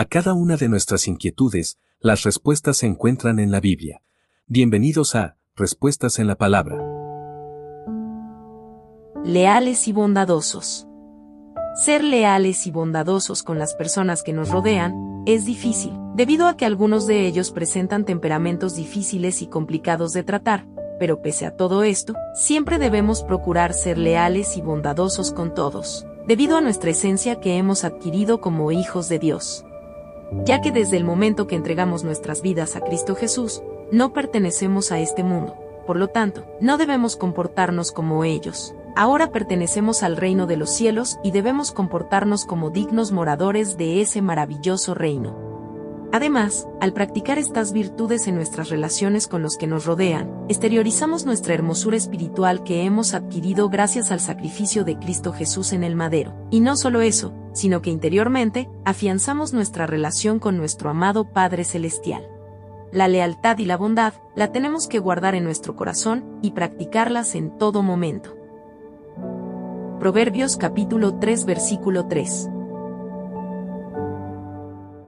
A cada una de nuestras inquietudes, las respuestas se encuentran en la Biblia. Bienvenidos a Respuestas en la Palabra. Leales y bondadosos. Ser leales y bondadosos con las personas que nos rodean es difícil, debido a que algunos de ellos presentan temperamentos difíciles y complicados de tratar, pero pese a todo esto, siempre debemos procurar ser leales y bondadosos con todos, debido a nuestra esencia que hemos adquirido como hijos de Dios. Ya que desde el momento que entregamos nuestras vidas a Cristo Jesús, no pertenecemos a este mundo, por lo tanto, no debemos comportarnos como ellos. Ahora pertenecemos al reino de los cielos y debemos comportarnos como dignos moradores de ese maravilloso reino. Además, al practicar estas virtudes en nuestras relaciones con los que nos rodean, exteriorizamos nuestra hermosura espiritual que hemos adquirido gracias al sacrificio de Cristo Jesús en el madero. Y no solo eso, sino que interiormente, afianzamos nuestra relación con nuestro amado Padre Celestial. La lealtad y la bondad la tenemos que guardar en nuestro corazón y practicarlas en todo momento. Proverbios capítulo 3 versículo 3